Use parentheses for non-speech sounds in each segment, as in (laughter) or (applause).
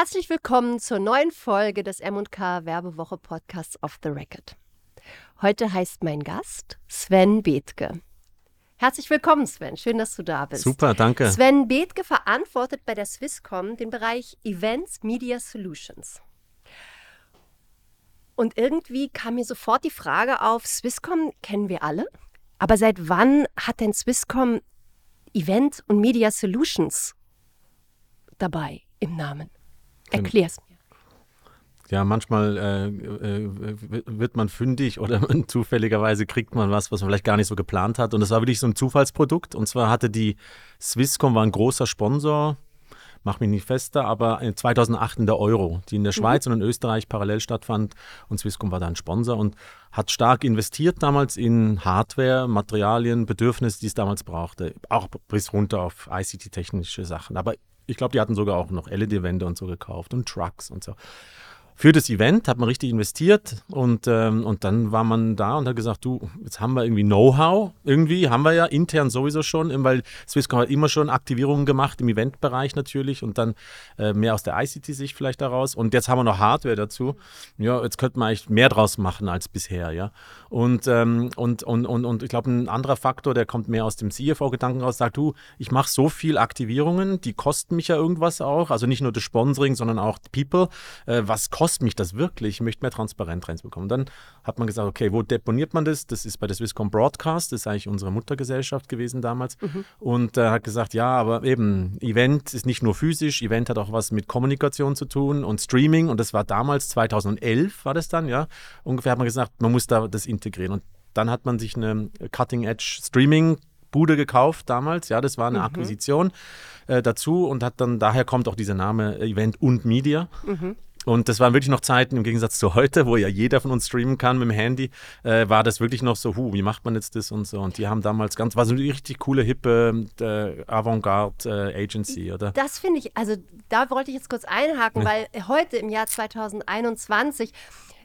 Herzlich willkommen zur neuen Folge des M&K Werbewoche Podcasts Off the Record. Heute heißt mein Gast Sven Bethke. Herzlich willkommen, Sven. Schön, dass du da bist. Super, danke. Sven Bethke verantwortet bei der Swisscom den Bereich Events Media Solutions. Und irgendwie kam mir sofort die Frage auf, Swisscom kennen wir alle, aber seit wann hat denn Swisscom Event und Media Solutions dabei im Namen? Erklär's mir. Ja, manchmal äh, äh, wird man fündig oder (laughs) zufälligerweise kriegt man was, was man vielleicht gar nicht so geplant hat. Und das war wirklich so ein Zufallsprodukt. Und zwar hatte die Swisscom war ein großer Sponsor mach mich nicht fester, aber 2008 in der Euro, die in der Schweiz mhm. und in Österreich parallel stattfand. Und Swisscom war da ein Sponsor und hat stark investiert damals in Hardware, Materialien, Bedürfnisse, die es damals brauchte. Auch bis runter auf ICT-technische Sachen. Aber ich glaube, die hatten sogar auch noch LED-Wände und so gekauft und Trucks und so für das Event hat man richtig investiert und, ähm, und dann war man da und hat gesagt, du, jetzt haben wir irgendwie Know-how, irgendwie haben wir ja intern sowieso schon, weil Swisscom hat immer schon Aktivierungen gemacht im Eventbereich natürlich und dann äh, mehr aus der ICT-Sicht vielleicht daraus und jetzt haben wir noch Hardware dazu. Ja, jetzt könnte man eigentlich mehr draus machen als bisher, ja. Und, ähm, und, und, und, und ich glaube, ein anderer Faktor, der kommt mehr aus dem CFO-Gedanken raus, sagt, du, ich mache so viel Aktivierungen, die kosten mich ja irgendwas auch, also nicht nur das Sponsoring, sondern auch People. Äh, was kostet kostet mich das wirklich? Ich möchte mehr Transparenz reinbekommen. Dann hat man gesagt, okay, wo deponiert man das? Das ist bei der Swisscom Broadcast, das ist eigentlich unsere Muttergesellschaft gewesen damals. Mhm. Und äh, hat gesagt, ja, aber eben, Event ist nicht nur physisch, Event hat auch was mit Kommunikation zu tun und Streaming. Und das war damals, 2011 war das dann, ja. Ungefähr hat man gesagt, man muss da das integrieren. Und dann hat man sich eine Cutting-Edge Streaming Bude gekauft damals. Ja, das war eine mhm. Akquisition äh, dazu und hat dann, daher kommt auch dieser Name Event und Media. Mhm. Und das waren wirklich noch Zeiten im Gegensatz zu heute, wo ja jeder von uns streamen kann mit dem Handy, äh, war das wirklich noch so, hu, wie macht man jetzt das und so. Und die haben damals ganz, war so eine richtig coole, hippe äh, Avantgarde äh, Agency, oder? Das finde ich, also da wollte ich jetzt kurz einhaken, ja. weil heute im Jahr 2021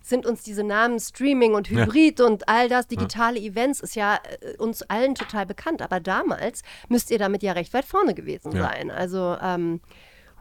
sind uns diese Namen Streaming und Hybrid ja. und all das, digitale ja. Events, ist ja äh, uns allen total bekannt. Aber damals müsst ihr damit ja recht weit vorne gewesen ja. sein. Also ähm,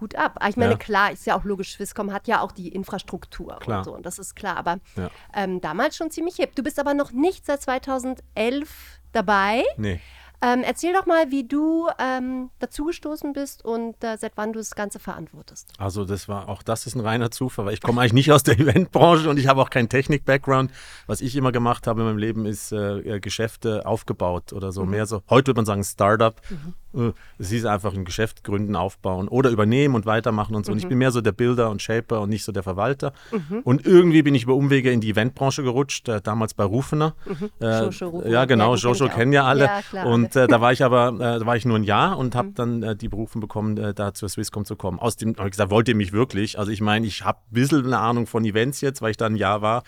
Hut ab. Ah, ich meine, ja. klar, ist ja auch logisch, Swisscom hat ja auch die Infrastruktur klar. und so, und das ist klar. Aber ja. ähm, damals schon ziemlich hip. Du bist aber noch nicht seit 2011 dabei. Nee. Ähm, erzähl doch mal, wie du ähm, dazugestoßen bist und äh, seit wann du das Ganze verantwortest. Also das war auch das ist ein reiner Zufall, weil ich komme eigentlich nicht aus der (laughs) Eventbranche und ich habe auch keinen Technik-Background. Was ich immer gemacht habe in meinem Leben ist äh, Geschäfte aufgebaut oder so. Mhm. Mehr so, heute würde man sagen Startup. Mhm. Äh, es hieß einfach ein Geschäft gründen, aufbauen oder übernehmen und weitermachen und so. Mhm. Und ich mhm. bin mehr so der Bilder und Shaper und nicht so der Verwalter. Mhm. Und irgendwie bin ich über Umwege in die Eventbranche gerutscht, äh, damals bei Rufener. Mhm. Äh, Jojo ja, genau, ja, Jojo kennen ja alle. Ja, klar, und äh, da war ich aber, äh, da war ich nur ein Jahr und habe mhm. dann äh, die Berufen bekommen, da zur Swisscom zu kommen. Aus dem habe ich gesagt, wollt ihr mich wirklich? Also ich meine, ich habe ein bisschen eine Ahnung von Events jetzt, weil ich da ein Jahr war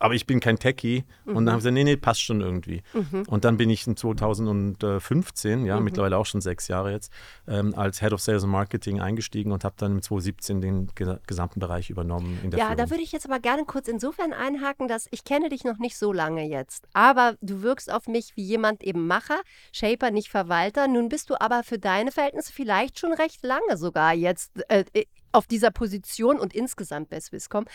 aber ich bin kein Techie. Mhm. Und dann haben sie gesagt, nee, nee, passt schon irgendwie. Mhm. Und dann bin ich in 2015, ja, mhm. mittlerweile auch schon sechs Jahre jetzt, ähm, als Head of Sales and Marketing eingestiegen und habe dann im 2017 den gesamten Bereich übernommen in der Ja, Führung. da würde ich jetzt aber gerne kurz insofern einhaken, dass ich kenne dich noch nicht so lange jetzt, aber du wirkst auf mich wie jemand eben Macher, Shaper, nicht Verwalter. Nun bist du aber für deine Verhältnisse vielleicht schon recht lange sogar jetzt äh, auf dieser Position und insgesamt bei Swisscom.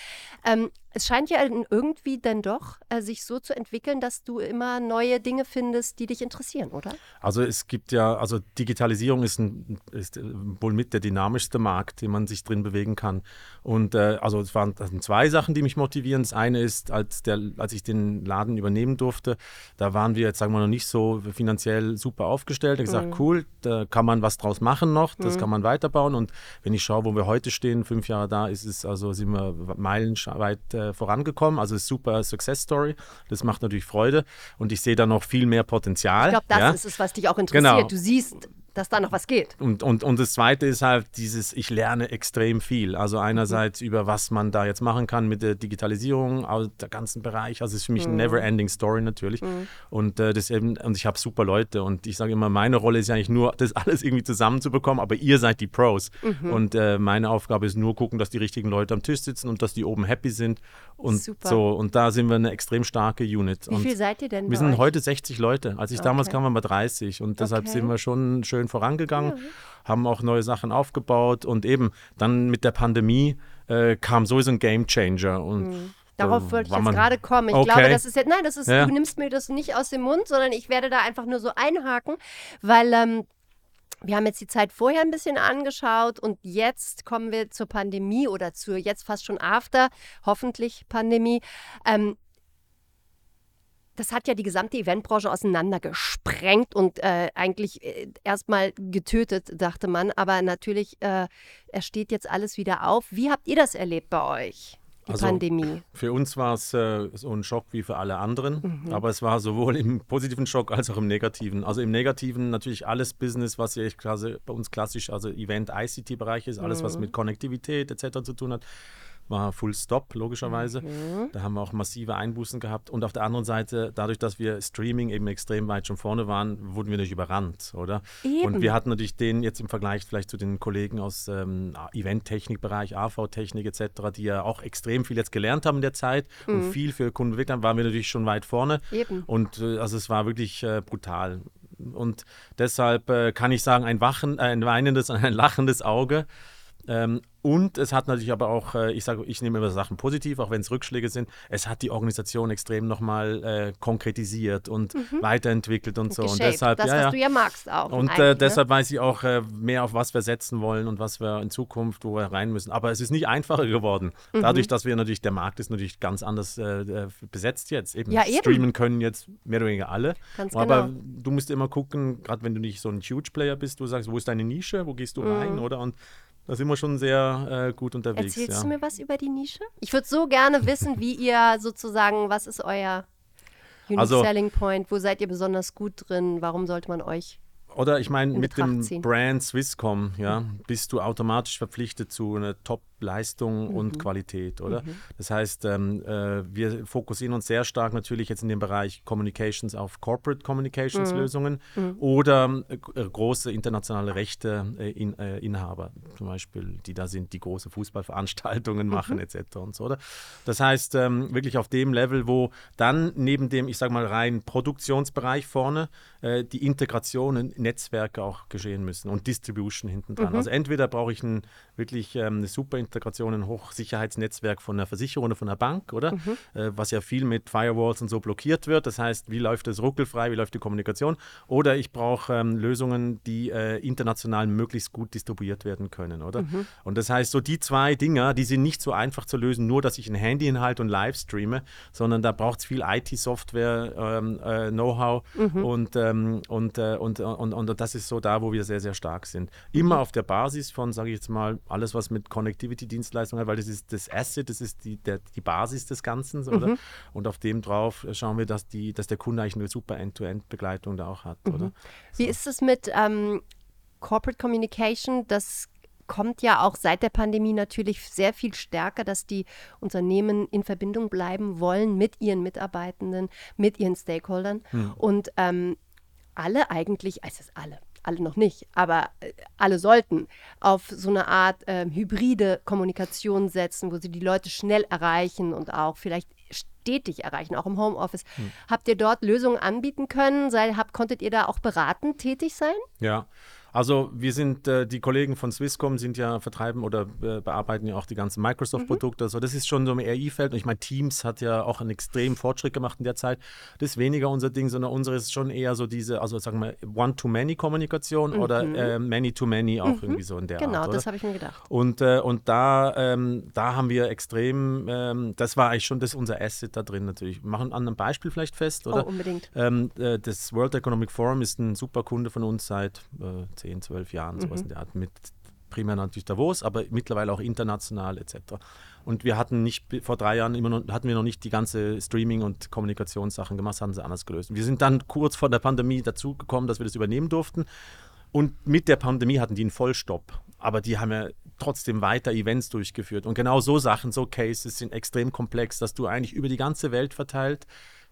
Ähm, es scheint ja irgendwie dann doch äh, sich so zu entwickeln, dass du immer neue Dinge findest, die dich interessieren, oder? Also es gibt ja, also Digitalisierung ist, ein, ist äh, wohl mit der dynamischste Markt, den man sich drin bewegen kann. Und äh, also es waren zwei Sachen, die mich motivieren. Das eine ist, als, der, als ich den Laden übernehmen durfte, da waren wir jetzt, sagen wir noch nicht so finanziell super aufgestellt. Ich habe mhm. gesagt, cool, da kann man was draus machen noch, das mhm. kann man weiterbauen. Und wenn ich schaue, wo wir heute stehen, fünf Jahre da, ist es also sind wir meilenweit äh, vorangekommen. Also super Success Story. Das macht natürlich Freude und ich sehe da noch viel mehr Potenzial. Ich glaube, das ja? ist es, was dich auch interessiert. Genau. Du siehst dass da noch was geht. Und, und, und das Zweite ist halt dieses, ich lerne extrem viel. Also einerseits mhm. über was man da jetzt machen kann mit der Digitalisierung, aus der ganzen Bereich. Also es ist für mich mhm. eine never-ending Story natürlich. Mhm. Und, äh, das eben, und ich habe super Leute und ich sage immer, meine Rolle ist ja eigentlich nur, das (laughs) alles irgendwie zusammenzubekommen, aber ihr seid die Pros. Mhm. Und äh, meine Aufgabe ist nur gucken, dass die richtigen Leute am Tisch sitzen und dass die oben happy sind. Und super. so, und da sind wir eine extrem starke Unit. Wie viel seid ihr denn? Wir sind euch? heute 60 Leute. Als ich okay. damals kam, waren wir 30 und deshalb okay. sind wir schon schön vorangegangen. Ja. haben auch neue Sachen aufgebaut und eben dann mit der Pandemie äh, kam sowieso ein Game Changer und Mhm. Darauf wollte ich jetzt gerade kommen. Ich Okay. glaube, das ist jetzt, nein, das ist, Ja. du nimmst mir das nicht aus dem Mund, sondern ich werde da einfach nur so einhaken, weil ähm, wir haben jetzt die Zeit vorher ein bisschen angeschaut und jetzt kommen wir zur Pandemie oder zur jetzt fast schon After, hoffentlich Pandemie. Ähm, das hat ja die gesamte Eventbranche auseinandergesprengt und äh, eigentlich äh, erstmal getötet, dachte man. Aber natürlich, äh, es steht jetzt alles wieder auf. Wie habt ihr das erlebt bei euch, die Also, Pandemie? Für uns war es äh, so ein Schock wie für alle anderen, Mhm. aber es war sowohl im positiven Schock als auch im negativen. Also im negativen natürlich alles Business, was ja quasi bei uns klassisch, also Event-ICT-Bereich ist, alles Mhm. was mit Konnektivität etc. zu tun hat, war Full Stop, logischerweise. Mhm. Da haben wir auch massive Einbußen gehabt. Und auf der anderen Seite, dadurch, dass wir Streaming eben extrem weit schon vorne waren, wurden wir natürlich überrannt, oder? Eben. Und wir hatten natürlich den jetzt im Vergleich vielleicht zu den Kollegen aus ähm, Event-Technik-Bereich, AV-Technik etc., die ja auch extrem viel jetzt gelernt haben in der Zeit und viel für Kunden entwickelt haben, waren wir natürlich schon weit vorne. Eben. Und äh, also es war wirklich äh, brutal. Und deshalb äh, kann ich sagen, ein, wachen, äh, ein weinendes, (laughs) ein lachendes Auge. Ähm, und es hat natürlich aber auch, äh, ich sage, ich nehme immer Sachen positiv, auch wenn es Rückschläge sind. Es hat die Organisation extrem nochmal äh, konkretisiert und weiterentwickelt und so. Und Geshaped. deshalb, das, ja, was ja. du ja magst auch. Und äh, ne? deshalb weiß ich auch äh, mehr, auf was wir setzen wollen und was wir in Zukunft, wo wir rein müssen. Aber es ist nicht einfacher geworden. Mhm. Dadurch, dass wir natürlich, der Markt ist natürlich ganz anders äh, äh, besetzt jetzt. Eben, Ja, eben. streamen können jetzt mehr oder weniger alle. Ganz Aber genau. du musst immer gucken, gerade wenn du nicht so ein Huge-Player bist, du sagst, wo ist deine Nische, wo gehst du rein, oder? Und da sind wir schon sehr äh, gut unterwegs. Erzählst ja. du mir was über die Nische? Ich würde so gerne wissen, wie ihr sozusagen, was ist euer Unique Also- Selling Point? Wo seid ihr besonders gut drin? Warum sollte man euch? Oder ich meine, in mit Betracht dem ziehen. Brand Swisscom, ja, bist du automatisch verpflichtet zu einer Top-Leistung Mhm. und Qualität, oder? Das heißt, ähm, äh, wir fokussieren uns sehr stark natürlich jetzt in dem Bereich Communications auf Corporate Mhm. Communications Lösungen oder äh, äh, große internationale Rechte äh, in, äh, Inhaber, zum Beispiel, die da sind, die große Fußballveranstaltungen machen, etc. und so, oder? Das heißt, ähm, wirklich auf dem Level, wo dann neben dem, ich sage mal, rein Produktionsbereich vorne äh, die Integrationen, Netzwerke auch geschehen müssen und Distribution hinten dran. Also entweder brauche ich ein, wirklich ähm, eine super Integration, ein Hochsicherheitsnetzwerk von einer Versicherung oder von einer Bank, oder? Äh, was ja viel mit Firewalls und so blockiert wird. Das heißt, wie läuft es ruckelfrei, wie läuft die Kommunikation? Oder ich brauche ähm, Lösungen, die äh, international möglichst gut distribuiert werden können, oder? Und das heißt, so die zwei Dinger, die sind nicht so einfach zu lösen, nur dass ich ein Handy hinhalte und live streame, sondern da braucht es viel IT-Software, ähm, äh, Know-how und, ähm, und, äh, und, und, und das ist so da, wo wir sehr, sehr stark sind. Immer auf der Basis von, sage ich jetzt mal, alles, was mit Connectivity-Dienstleistungen hat, weil das ist das Asset, das ist die, der, die Basis des Ganzen, oder? Und auf dem drauf schauen wir, dass, die, dass der Kunde eigentlich eine super End-to-End-Begleitung da auch hat, oder? Wie ist es mit ähm, Corporate Communication? Das kommt ja auch seit der Pandemie natürlich sehr viel stärker, dass die Unternehmen in Verbindung bleiben wollen mit ihren Mitarbeitenden, mit ihren Stakeholdern. Und ähm, alle eigentlich, also alle, alle noch nicht, aber äh, alle sollten auf so eine Art ähm, hybride Kommunikation setzen, wo sie die Leute schnell erreichen und auch vielleicht stetig erreichen, auch im Homeoffice. Habt ihr dort Lösungen anbieten können? Sei, habt, konntet ihr da auch beratend tätig sein? Ja, also wir sind, äh, die Kollegen von Swisscom sind ja vertreiben oder äh, bearbeiten ja auch die ganzen Microsoft-Produkte. Also das ist schon so im RI-Feld. Und ich meine, Teams hat ja auch einen extremen Fortschritt gemacht in der Zeit. Das ist weniger unser Ding, sondern unsere ist schon eher so diese, also sagen wir, One-to-Many-Kommunikation oder äh, Many-to-Many auch irgendwie so in der Genau, Art. oder? das habe ich mir gedacht. Und, äh, und da, ähm, da haben wir extrem, ähm, das war eigentlich schon das unser Asset da drin natürlich. Wir machen an einem Beispiel vielleicht fest, oder? Oh, unbedingt. Ähm, äh, das World Economic Forum ist ein super Kunde von uns seit äh, 10, 12 Jahren, Mhm. sowas in der Art. Mit primär natürlich Davos, aber mittlerweile auch international etc. Und wir hatten nicht, vor drei Jahren immer noch, hatten wir noch nicht die ganze Streaming- und Kommunikationssachen gemacht, das haben sie anders gelöst. Wir sind dann kurz vor der Pandemie dazu gekommen, dass wir das übernehmen durften. Und mit der Pandemie hatten die einen Vollstopp. Aber die haben ja trotzdem weiter Events durchgeführt. Und genau so Sachen, so Cases sind extrem komplex, dass du eigentlich über die ganze Welt verteilt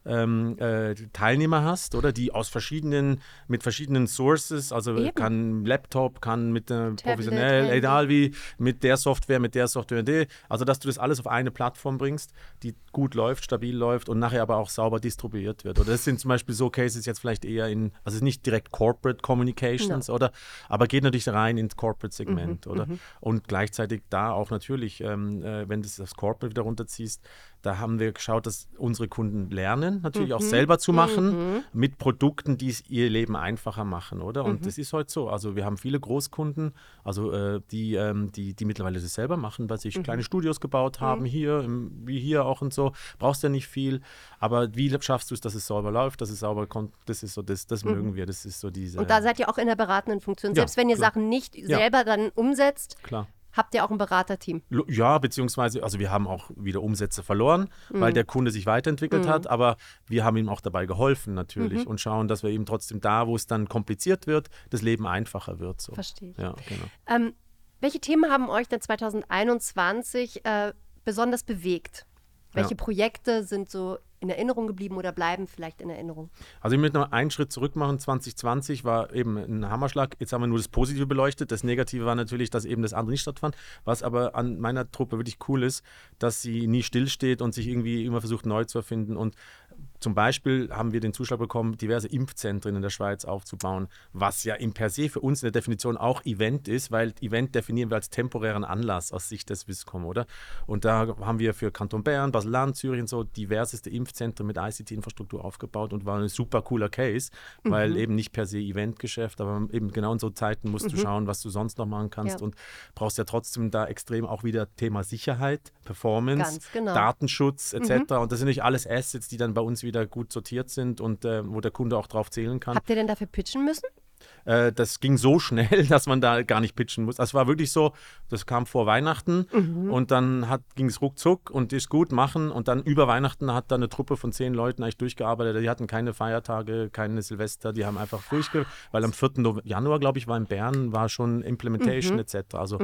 ähm, äh, Teilnehmer hast, oder die aus verschiedenen, mit verschiedenen Sources, also Eben. kann Laptop, kann mit äh, professionell, Handy. egal wie, mit der Software, mit der Software, die, also dass du das alles auf eine Plattform bringst, die gut läuft, stabil läuft und nachher aber auch sauber distribuiert wird. Oder das sind zum Beispiel so Cases jetzt vielleicht eher in, also nicht direkt Corporate Communications, oder, aber geht natürlich rein ins Corporate-Segment, oder? Und gleichzeitig da auch natürlich, ähm, äh, wenn du das Corporate wieder runterziehst, da haben wir geschaut, dass unsere Kunden lernen, natürlich auch selber zu machen, mit Produkten, die es ihr Leben einfacher machen, oder? Und das ist heute so. Also wir haben viele Großkunden, also äh, die, ähm, die, die mittlerweile das selber machen, weil sich kleine Studios gebaut haben, hier, im, wie hier auch und so. Brauchst ja nicht viel. Aber wie schaffst du es, dass es sauber läuft, dass es sauber kommt? Das ist so, das, das mögen wir. Das ist so diese. Und da seid ihr auch in der beratenden Funktion. Ja, Selbst wenn ihr klar. Sachen nicht selber dann umsetzt, klar. Habt ihr auch ein Beraterteam. Ja, beziehungsweise, also wir haben auch wieder Umsätze verloren, weil der Kunde sich weiterentwickelt hat, aber wir haben ihm auch dabei geholfen natürlich und schauen, dass wir ihm trotzdem da, wo es dann kompliziert wird, das Leben einfacher wird. So. Verstehe ich. Ja, genau. Ähm, welche Themen haben euch denn 2021 äh, besonders bewegt? Welche Ja. Projekte sind so in Erinnerung geblieben oder bleiben vielleicht in Erinnerung? Also ich möchte noch einen Schritt zurück machen. 2020 war eben ein Hammerschlag. Jetzt haben wir nur das Positive beleuchtet. Das Negative war natürlich, dass eben das andere nicht stattfand. Was aber an meiner Truppe wirklich cool ist, dass sie nie stillsteht und sich irgendwie immer versucht neu zu erfinden. Und zum Beispiel haben wir den Zuschlag bekommen, diverse Impfzentren in der Schweiz aufzubauen, was ja im per se für uns in der Definition auch Event ist, weil Event definieren wir als temporären Anlass aus Sicht des Swisscom, oder? Und da haben wir für Kanton Bern, Basel-Land, Zürich und so diverseste Impfzentren mit ICT-Infrastruktur aufgebaut und war ein super cooler Case, weil eben nicht per se Eventgeschäft, aber eben genau in so Zeiten musst du schauen, was du sonst noch machen kannst Ja. und brauchst ja trotzdem da extrem auch wieder Thema Sicherheit, Performance, genau. Datenschutz etc. Und das sind nicht alles Assets, die dann bei uns wieder gut sortiert sind und äh, wo der Kunde auch drauf zählen kann. Habt ihr denn dafür pitchen müssen? Äh, das ging so schnell, (laughs) dass man da gar nicht pitchen muss. Also es war wirklich so, das kam vor Weihnachten Mhm. und dann ging es ruckzuck und ist gut machen und dann über Weihnachten hat da eine Truppe von zehn Leuten eigentlich durchgearbeitet. Die hatten keine Feiertage, keine Silvester, die haben einfach durchge... Weil am 4. Nove- Januar, glaube ich, war in Bern, war schon Implementation Mhm. etc. Also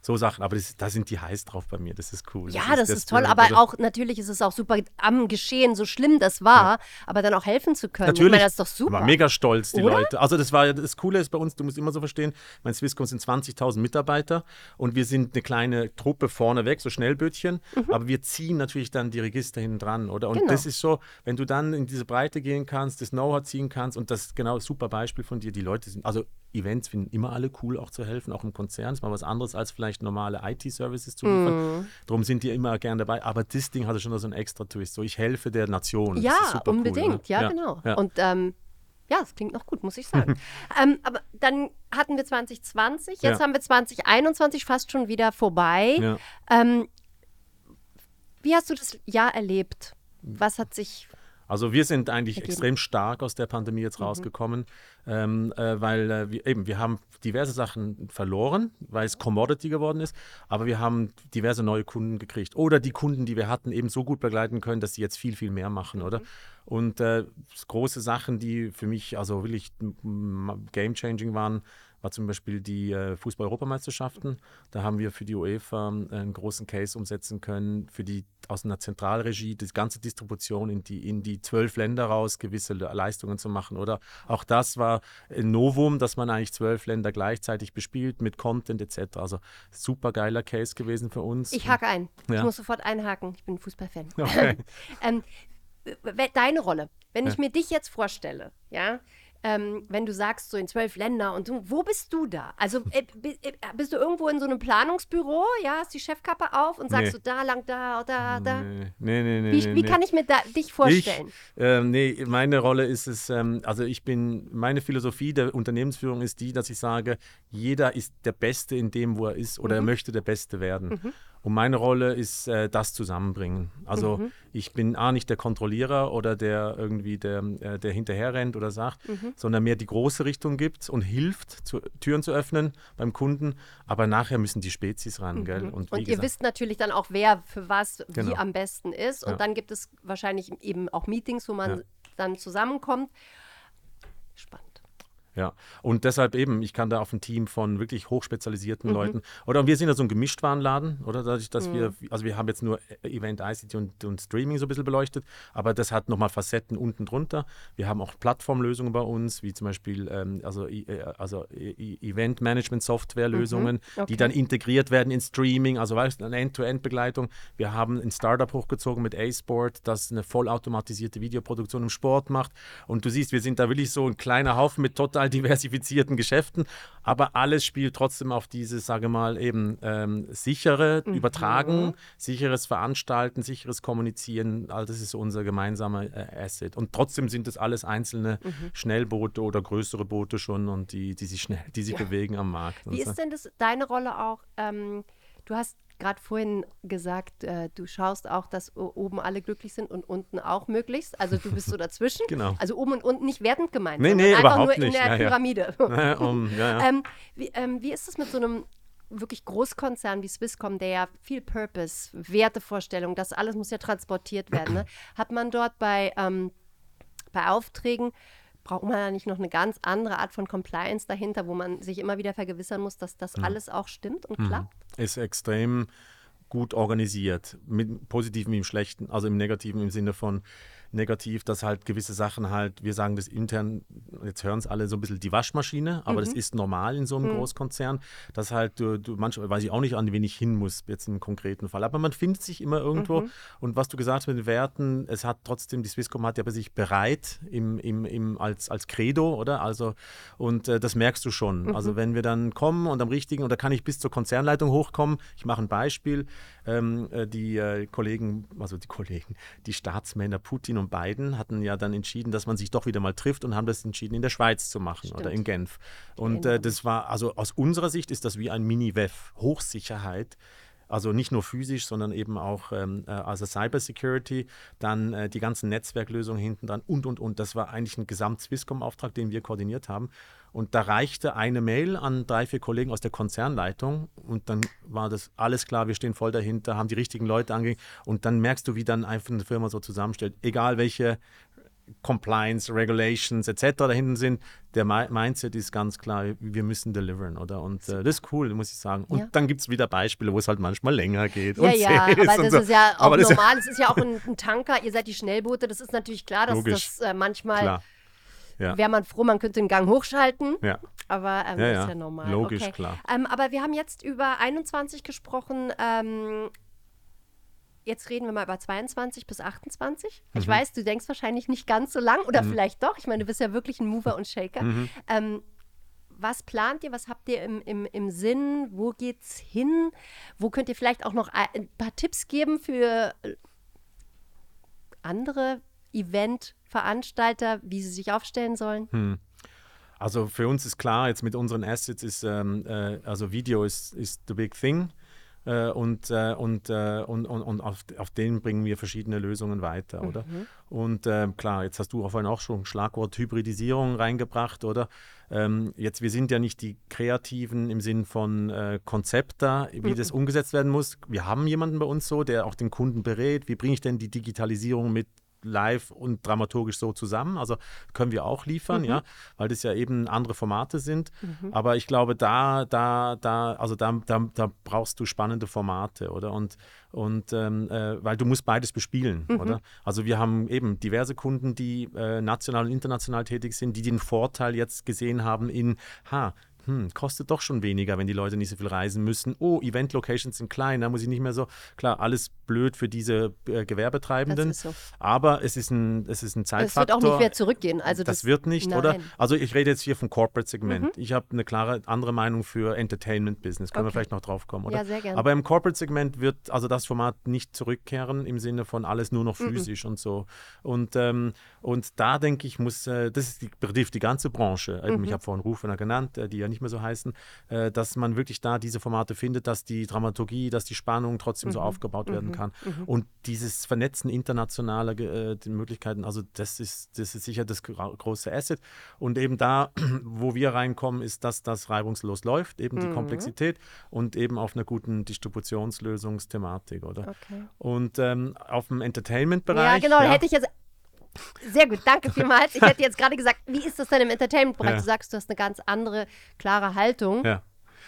so Sachen. Aber das, da sind die heiß drauf bei mir. Das ist cool. Ja, das, ist toll, Spirit, aber oder? auch natürlich ist es auch super am Geschehen, so schlimm das war, aber dann auch helfen zu können. Natürlich. Ich meine, das ist doch super. War mega stolz, die Oder? Leute. Also das war das Coole ist bei uns, du musst immer so verstehen, mein Swisscom sind 20.000 Mitarbeiter und wir sind eine kleine Truppe vorneweg, so Schnellbötchen, aber wir ziehen natürlich dann die Register hinten dran, oder? Und Mhm. Genau. das ist so, wenn du dann in diese Breite gehen kannst, das Know-how ziehen kannst und das ist genau ein super Beispiel von dir, die Leute sind, also Events finden immer alle cool, auch zu helfen, auch im Konzern. ist mal was anderes als vielleicht normale IT-Services zu liefern. Mhm. Darum sind die immer gern dabei. Aber das Ding hatte schon so einen extra Twist. So, ich helfe der Nation. Ja, super cool, unbedingt, oder? ja, genau. Ja. Und ähm, ja, das klingt noch gut, muss ich sagen. (laughs) ähm, aber dann hatten wir 2020, jetzt Ja. haben wir 2021 fast schon wieder vorbei. Ja. Ähm, wie hast du das Jahr erlebt? Was hat sich Also wir sind eigentlich Ergeben. extrem stark aus der Pandemie Mhm. jetzt rausgekommen, ähm, äh, weil äh, wir, eben, wir haben diverse Sachen verloren, weil es Commodity geworden ist, aber wir haben diverse neue Kunden gekriegt oder die Kunden, die wir hatten, eben so gut begleiten können, dass sie jetzt viel, viel mehr machen, oder? Und äh, große Sachen, die für mich also wirklich game changing waren, war zum Beispiel die äh, Fußball-Europameisterschaften. Da haben wir für die UEFA einen großen Case umsetzen können, für die aus einer Zentralregie die ganze Distribution in die, in die zwölf Länder raus, gewisse Le- Leistungen zu machen. Oder auch das war ein Novum, dass man eigentlich zwölf Länder gleichzeitig bespielt mit Content etc. Also super geiler Case gewesen für uns. Ich hake ein. Ich Ja. muss sofort einhaken. Ich bin Fußballfan. Okay. (laughs) ähm, deine Rolle, wenn ich mir dich jetzt vorstelle, ja, ähm, wenn du sagst, so in zwölf Länder und du, wo bist du da? Also äh, äh, bist du irgendwo in so einem Planungsbüro, ja, hast die Chefkappe auf und sagst Nee. du da lang, da, da, da? Nee, nee, nee, nee, Wie, nee, wie kann ich mir da, dich vorstellen? Ich, ähm, nee, meine Rolle ist es, ähm, also ich bin, meine Philosophie der Unternehmensführung ist die, dass ich sage, jeder ist der Beste in dem, wo er ist oder er möchte der Beste werden. Und meine Rolle ist äh, das zusammenbringen. Also ich bin A, nicht der Kontrollierer oder der irgendwie, der, äh, der hinterher rennt oder sagt, sondern mehr die große Richtung gibt und hilft, zu, Türen zu öffnen beim Kunden. Aber nachher müssen die Spezies ran, gell? Und, wie Und ihr gesagt, wisst natürlich dann auch, wer für was wie Genau. am besten ist. Und Ja. dann gibt es wahrscheinlich eben auch Meetings, wo man Ja. dann zusammenkommt. Spannend. Ja, und deshalb eben, ich kann da auf ein Team von wirklich hochspezialisierten mhm. Leuten, oder wir sind ja so ein Gemischtwarenladen, oder dadurch, dass mhm. wir, also wir haben jetzt nur Event, ICT und, und Streaming so ein bisschen beleuchtet, aber das hat nochmal Facetten unten drunter. Wir haben auch Plattformlösungen bei uns, wie zum Beispiel ähm, also, äh, also Event-Management-Software-Lösungen, mhm. okay. die dann integriert werden in Streaming, also weißt, eine End-to-End-Begleitung. Wir haben ein Startup hochgezogen mit A-Sport, das eine vollautomatisierte Videoproduktion im Sport macht. Und du siehst, wir sind da wirklich so ein kleiner Haufen mit total diversifizierten Geschäften, aber alles spielt trotzdem auf dieses, sage mal, eben ähm, sichere mhm. Übertragen, sicheres Veranstalten, sicheres Kommunizieren. All das ist unser gemeinsamer äh, Asset. Und trotzdem sind es alles einzelne mhm. Schnellboote oder größere Boote schon und die, die sich schnell, die sich ja. bewegen am Markt. Wie ist denn das deine Rolle auch? Ähm, du hast gerade vorhin gesagt, äh, du schaust auch, dass oben alle glücklich sind und unten auch möglichst. Also du bist so (laughs) dazwischen. genau. Also oben und unten nicht wertend gemeint, nee, nee, einfach nur in der ja, Pyramide. (laughs) Ja. um, ja, ähm, wie, ähm, wie ist es mit so einem wirklich Großkonzern wie Swisscom, der ja viel Purpose, Wertevorstellung, das alles muss ja transportiert werden. Ne? (clears throat) Hat man dort bei, ähm, bei Aufträgen braucht man da nicht noch eine ganz andere Art von Compliance dahinter, wo man sich immer wieder vergewissern muss, dass das mhm. alles auch stimmt und mhm. klappt? Ist extrem gut organisiert, mit positiven wie im schlechten, also im negativen im Sinne von negativ, dass halt gewisse Sachen halt, wir sagen das intern, jetzt hören es alle so ein bisschen die Waschmaschine, aber mhm. das ist normal in so einem mhm. Großkonzern, dass halt du, du, manchmal weiß ich auch nicht, an wen ich hin muss, jetzt im konkreten Fall, aber man findet sich immer irgendwo mhm. und was du gesagt hast mit den Werten, es hat trotzdem, die Swisscom hat ja bei sich bereit im, im, im, als, als Credo, oder? Also, und äh, das merkst du schon. Mhm. Also wenn wir dann kommen und am richtigen, und da kann ich bis zur Konzernleitung hochkommen, ich mache ein Beispiel, ähm, äh, die äh, Kollegen, also die Kollegen, die Staatsmänner Putin und Biden hatten ja dann entschieden, dass man sich doch wieder mal trifft und haben das entschieden, in der Schweiz zu machen Stimmt. oder in Genf. Und äh, das war, also aus unserer Sicht ist das wie ein Mini-WEF, Hochsicherheit. Also nicht nur physisch, sondern eben auch ähm, äh, also Cybersecurity, dann äh, die ganzen Netzwerklösungen hinten dran und, und, und. Das war eigentlich ein Gesamt-Swisscom-Auftrag, den wir koordiniert haben. Und da reichte eine Mail an drei, vier Kollegen aus der Konzernleitung und dann war das alles klar, wir stehen voll dahinter, haben die richtigen Leute angegangen und dann merkst du, wie dann einfach eine Firma so zusammenstellt, egal welche Compliance, Regulations etc. da hinten sind, der Mindset ist ganz klar, wir müssen deliveren, oder? Und äh, das ist cool, muss ich sagen. Und ja. dann gibt es wieder Beispiele, wo es halt manchmal länger geht. Ja, ja, aber das so. ist ja auch aber normal. Es ist ja auch ein, ein, Tanker, ihr seid die Schnellboote, das ist natürlich klar, dass Logisch. das äh, manchmal klar. Ja. Wäre man froh, man könnte den Gang hochschalten. Ja. Aber ähm, ja, das ist ja normal. Logisch, okay. klar. Ähm, aber wir haben jetzt über 21 gesprochen. Ähm, jetzt reden wir mal über 22 bis 28. Mhm. Ich weiß, du denkst wahrscheinlich nicht ganz so lang oder mhm. vielleicht doch. Ich meine, du bist ja wirklich ein Mover und Shaker. Mhm. Ähm, was plant ihr? Was habt ihr im, im, im Sinn? Wo geht's hin? Wo könnt ihr vielleicht auch noch ein paar Tipps geben für äh, andere Eventveranstalter, wie sie sich aufstellen sollen? Hm. Also für uns ist klar, jetzt mit unseren Assets ist, ähm, äh, also Video ist, ist the big thing. Äh, und, äh, und, äh, und, und, und auf, auf den bringen wir verschiedene Lösungen weiter, oder? Mhm. Und klar, jetzt hast du vorhin auch schon Schlagwort Hybridisierung reingebracht, oder? Ähm, jetzt, wir sind ja nicht die Kreativen im Sinn von äh, Konzepter, wie mhm. das umgesetzt werden muss. Wir haben jemanden bei uns so, der auch den Kunden berät. Wie bringe ich denn die Digitalisierung mit live und dramaturgisch so zusammen. Also können wir auch liefern, mhm. ja, weil das ja eben andere Formate sind. Mhm. Aber ich glaube, da, da, da, also da, da, da brauchst du spannende Formate, oder? Und, und ähm, äh, weil du musst beides bespielen, mhm. oder? Also wir haben eben diverse Kunden, die äh, national und international tätig sind, die den Vorteil jetzt gesehen haben in, ha, hm, kostet doch schon weniger, wenn die Leute nicht so viel reisen müssen. Oh, Event-Locations sind klein, da muss ich nicht mehr so. Klar, alles blöd für diese äh, Gewerbetreibenden. So. Aber es ist ein, es ist ein Zeitfaktor. Es wird auch nicht mehr zurückgehen. Also das, das wird nicht, nein. oder? Also ich rede jetzt hier vom Corporate-Segment. Mhm. Ich habe eine klare andere Meinung für Entertainment-Business. Können okay. wir vielleicht noch drauf kommen, oder? Ja, sehr gerne. Aber im Corporate-Segment wird also das Format nicht zurückkehren im Sinne von alles nur noch mhm. physisch mhm. und so. Und, ähm, und da denke ich, muss, äh, das die, betrifft die ganze Branche. Mhm. Ich habe vorhin Rufener genannt, äh, die ja nicht mehr so heißen, äh, dass man wirklich da diese Formate findet, dass die Dramaturgie, dass die Spannung trotzdem mhm. so aufgebaut mhm. werden kann. Mhm. Und dieses Vernetzen internationaler äh, Möglichkeiten, also das ist, das ist sicher das große Asset. Und eben da, (clears throat) wo wir reinkommen, ist, dass das reibungslos läuft, eben die mhm. Komplexität und eben auf einer guten Distributionslösungsthematik, oder? Okay. Und ähm, auf dem Entertainment-Bereich. Ja, genau, ja. hätte ich jetzt Sehr gut, danke (laughs) vielmals. Ich hätte jetzt gerade gesagt, wie ist das denn im Entertainment-Bereich? Ja. Du sagst, du hast eine ganz andere, klare Haltung. Ja.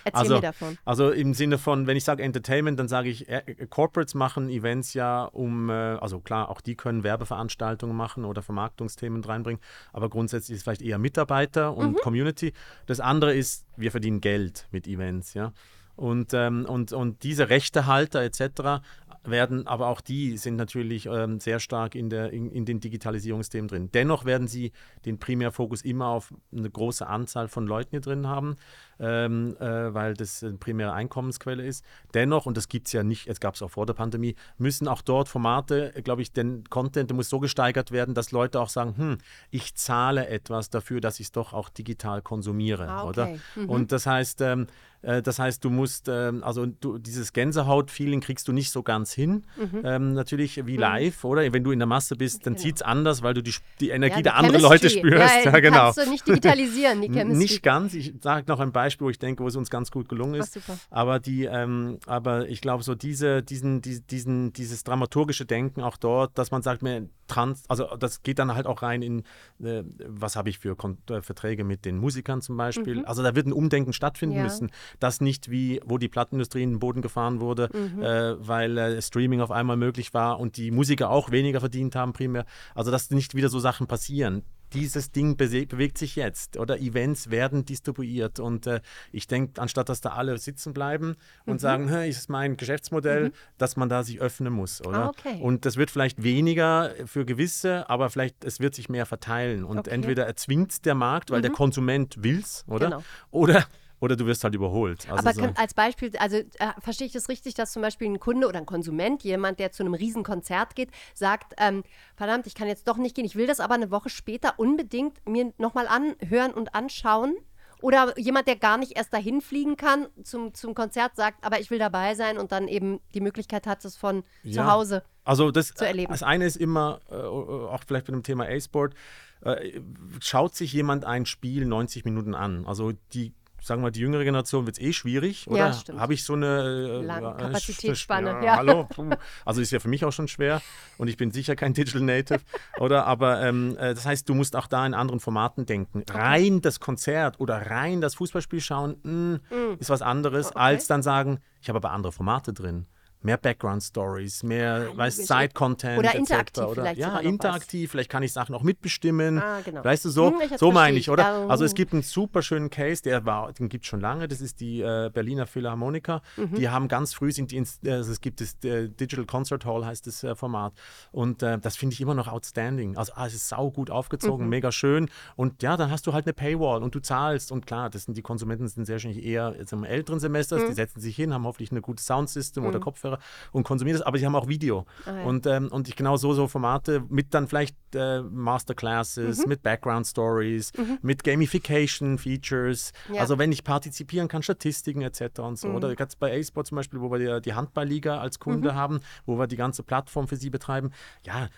Erzähl Also, mir davon. also im Sinne von, wenn ich sage Entertainment, dann sage ich, äh, Corporates machen Events ja um, äh, also klar, auch die können Werbeveranstaltungen machen oder Vermarktungsthemen reinbringen, aber grundsätzlich ist es vielleicht eher Mitarbeiter und Community. Das andere ist, wir verdienen Geld mit Events, ja. Und, ähm, und, und diese Rechtehalter etc. werden, aber auch die sind natürlich ähm, sehr stark in, der, in, in den Digitalisierungsthemen drin. Dennoch werden sie den Primärfokus immer auf eine große Anzahl von Leuten hier drin haben, ähm, äh, weil das eine primäre Einkommensquelle ist. Dennoch, und das gibt es ja nicht, es gab es auch vor der Pandemie, müssen auch dort Formate, glaube ich, den Content der muss so gesteigert werden, dass Leute auch sagen, hm, ich zahle etwas dafür, dass ich es doch auch digital konsumiere, Ah, oder? okay. Mhm. Und das heißt, ähm, äh, das heißt, du musst, ähm, also du, dieses Gänsehaut-Feeling kriegst du nicht so ganz hin, ähm, natürlich wie live, oder? Wenn du in der Masse bist, dann Mhm. Genau. zieht es anders, weil du die, die Energie Ja, der die anderen Leute spürst. Ja, (laughs) Ja, genau. Kannst du nicht digitalisieren, die Chemistry. Nicht ganz. Ich sage noch ein Beispiel, wo ich denke, wo es uns ganz gut gelungen Ach, ist. super. Aber die, ähm, aber ich glaube, so diese, diesen, die- diesen, dieses dramaturgische Denken auch dort, dass man sagt, mir trans, also das geht dann halt auch rein in, äh, was habe ich für Kon äh, Verträge mit den Musikern zum Beispiel. Also da wird ein Umdenken stattfinden Mhm. Ja. müssen. Das nicht wie, wo die Plattenindustrie in den Boden gefahren wurde, Mhm. äh, weil äh, Streaming auf einmal möglich war und die Musiker auch weniger verdient haben primär. Also dass nicht wieder so Sachen passieren dieses Ding bewegt sich jetzt oder Events werden distribuiert und äh, ich denke, anstatt dass da alle sitzen bleiben Mhm. und sagen, "Hä, ist mein Geschäftsmodell, dass man da sich öffnen muss, oder? Ah, okay. Und das wird vielleicht weniger für gewisse, aber vielleicht es wird sich mehr verteilen und Okay. Mhm. entweder erzwingt der Markt, weil der Konsument will's, oder? Genau. Oder oder du wirst halt überholt. Also Aber so. als Beispiel, also äh, verstehe ich das richtig, dass zum Beispiel ein Kunde oder ein Konsument, jemand, der zu einem riesen Konzert geht, sagt, ähm, verdammt, ich kann jetzt doch nicht gehen, ich will das aber eine Woche später unbedingt mir nochmal anhören und anschauen? Oder jemand, der gar nicht erst dahin fliegen kann zum, zum Konzert, sagt, aber ich will dabei sein und dann eben die Möglichkeit hat, es von zu Ja. Hause. Also das, zu erleben. das eine ist immer, äh, auch vielleicht bei dem Thema A-Sport, äh, schaut sich jemand ein Spiel 90 Minuten an. Also die, sagen wir, die jüngere Generation wird es eh schwierig, Ja, oder? stimmt. Habe ich so eine äh, Lange äh, Kapazitätsspanne, Ja, ja. Hallo. (laughs) Also ist ja für mich auch schon schwer und ich bin sicher kein Digital Native, oder? Aber ähm, äh, das heißt, du musst auch da in anderen Formaten denken. Rein das Konzert oder rein das Fußballspiel schauen, mh, ist was anderes, Mm. Okay. als dann sagen, ich habe aber andere Formate drin. Mehr Background-Stories, mehr, weißt logisch. Side-Content. Oder interaktiv oder? vielleicht Ja, interaktiv. Vielleicht kann ich Sachen auch mitbestimmen. Ah, genau. Weißt du, so, Hm, so meine ich, oder? Also es gibt einen super schönen Case, der war, den gibt es schon lange. Das ist die äh, Berliner Philharmoniker. Mhm. Die haben ganz früh, sind die äh, also es gibt das äh, Digital Concert Hall, heißt das äh, Format. Und äh, das finde ich immer noch outstanding. Also ah, es ist sau gut Mhm. aufgezogen, mega schön. Und ja, dann hast du halt eine Paywall und du zahlst. Und klar, das sind die Konsumenten sind sehr wahrscheinlich eher jetzt im älteren Semester. Mhm. Die setzen sich hin, haben hoffentlich eine gute Soundsystem oder Kopfhörer und konsumieren das. Aber die haben auch Video. Ah, ja. Und, ähm, und ich genau so, so Formate mit dann vielleicht äh, Masterclasses, Mhm. mit Background Stories, mit Gamification-Features. Ja. Mhm. Also wenn ich partizipieren kann, Statistiken etc. und so. Oder jetzt bei A-Sport zum Beispiel, wo wir die, die Handballliga als Kunde Mhm. haben, wo wir die ganze Plattform für sie betreiben. Ja,